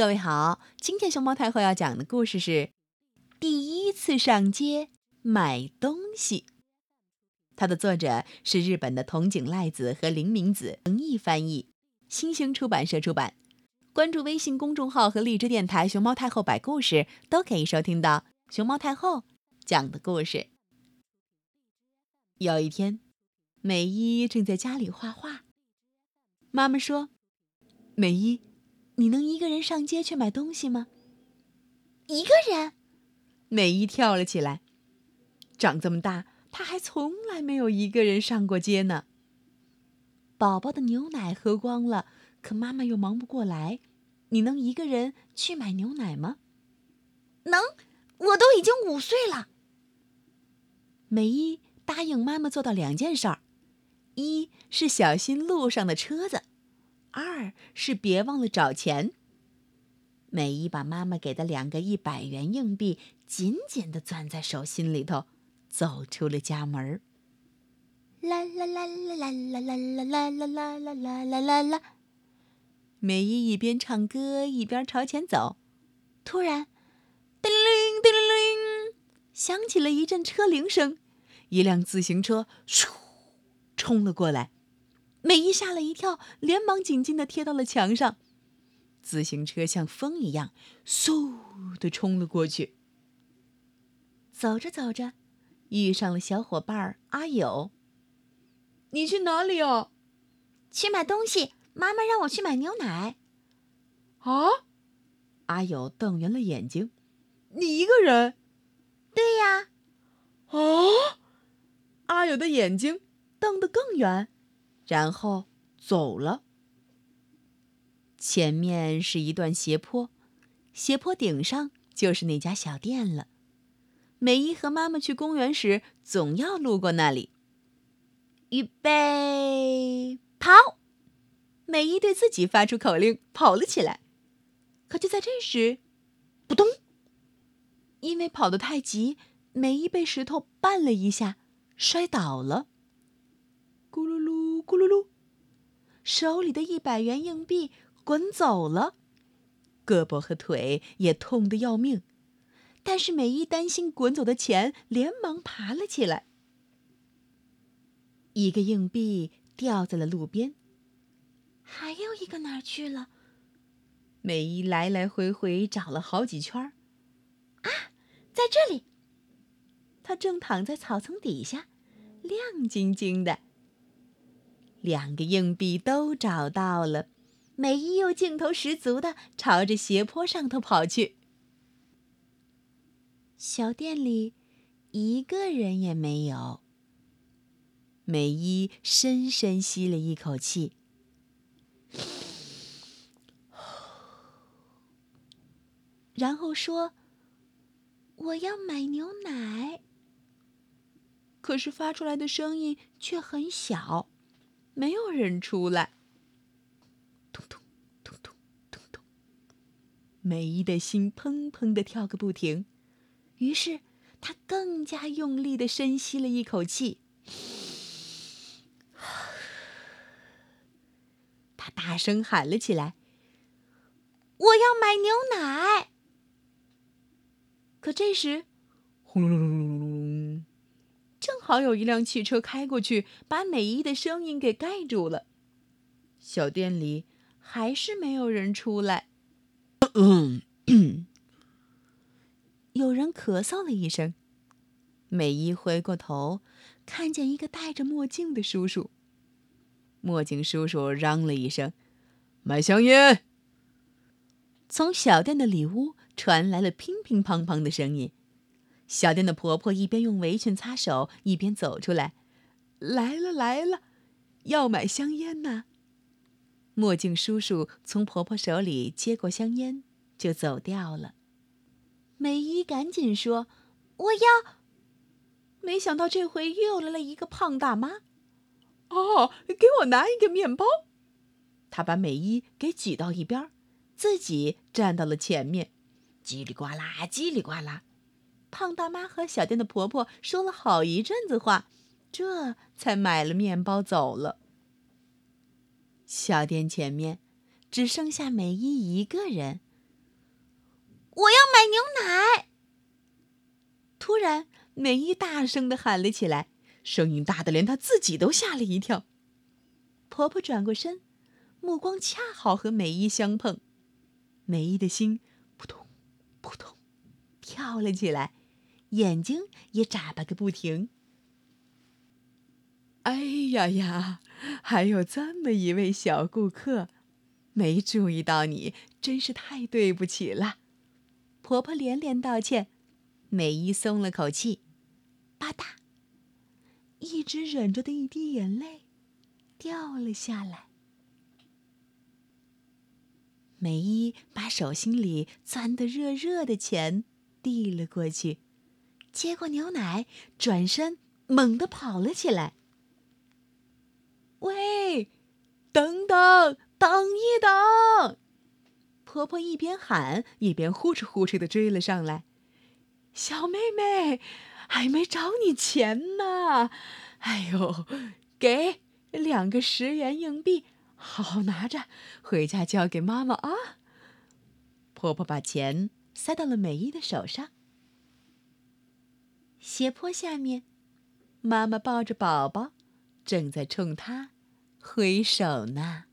各位好，今天熊猫太后要讲的故事是《第一次上街买东西》。它的作者是日本的桐井赖子和林明子，诚意翻译，新兴出版社出版。关注微信公众号和荔枝电台“熊猫太后摆故事”，都可以收听到熊猫太后讲的故事。有一天，美伊正在家里画画，妈妈说：“美伊。”你能一个人上街去买东西吗？一个人，美伊跳了起来。长这么大，她还从来没有一个人上过街呢。宝宝的牛奶喝光了，可妈妈又忙不过来。你能一个人去买牛奶吗？能，我都已经五岁了。美伊答应妈妈做到两件事儿：一是小心路上的车子。二是别忘了找钱。美伊把妈妈给的两个一百元硬币紧紧地攥在手心里头，走出了家门。啦啦啦啦啦啦啦啦啦啦啦啦啦啦啦！美伊一边唱歌一边朝前走，突然，叮铃叮铃铃，响起了一阵车铃声，一辆自行车嗖冲了过来。美伊吓了一跳，连忙紧紧的贴到了墙上。自行车像风一样，嗖的冲了过去。走着走着，遇上了小伙伴阿友。你去哪里啊？去买东西。妈妈让我去买牛奶。啊？阿友瞪圆了眼睛。你一个人？对呀。啊？阿友的眼睛瞪得更圆。然后走了。前面是一段斜坡，斜坡顶上就是那家小店了。美伊和妈妈去公园时，总要路过那里。预备，跑！美伊对自己发出口令，跑了起来。可就在这时，扑通！因为跑得太急，美伊被石头绊了一下，摔倒了。咕噜噜。咕噜噜，手里的一百元硬币滚走了，胳膊和腿也痛得要命。但是美伊担心滚走的钱，连忙爬了起来。一个硬币掉在了路边，还有一个哪儿去了？美伊来来回回找了好几圈儿啊，在这里！他正躺在草丛底下，亮晶晶的。两个硬币都找到了，美伊又劲头十足的朝着斜坡上头跑去。小店里一个人也没有。美伊深深吸了一口气，然后说：“我要买牛奶。”可是发出来的声音却很小。没有人出来。咚咚咚咚咚咚，美伊的心砰砰的跳个不停，于是她更加用力的深吸了一口气。他大声喊了起来：“我要买牛奶！”可这时，轰隆隆隆隆。正好有一辆汽车开过去，把美伊的声音给盖住了。小店里还是没有人出来。有人咳嗽了一声，美伊回过头，看见一个戴着墨镜的叔叔。墨镜叔叔嚷了一声：“买香烟！”从小店的里屋传来了乒乒乓乓的声音。小店的婆婆一边用围裙擦手，一边走出来。来了来了，要买香烟呢。墨镜叔叔从婆婆手里接过香烟，就走掉了。美伊赶紧说：“我要。”没想到这回又来了一个胖大妈。哦，给我拿一个面包。他把美伊给挤到一边，自己站到了前面。叽里呱啦，叽里呱啦。胖大妈和小店的婆婆说了好一阵子话，这才买了面包走了。小店前面只剩下美伊一个人，我要买牛奶！突然，美伊大声的喊了起来，声音大的连她自己都吓了一跳。婆婆转过身，目光恰好和美伊相碰，美伊的心扑通扑通跳了起来，眼睛也眨巴个不停。哎呀呀，还有这么一位小顾客，没注意到你，真是太对不起了。婆婆连连道歉，美伊松了口气。吧嗒，一直忍着的一滴眼泪掉了下来。美伊把手心里攥得热热的钱递了过去，接过牛奶，转身猛地跑了起来。喂，等等，等一等！婆婆一边喊，一边呼哧呼哧的追了上来。小妹妹，还没找你钱呢。哎呦，给两个十元硬币，好好拿着，回家交给妈妈啊。婆婆把钱塞到了美伊的手上。斜坡下面，妈妈抱着宝宝。正在冲他挥手呢。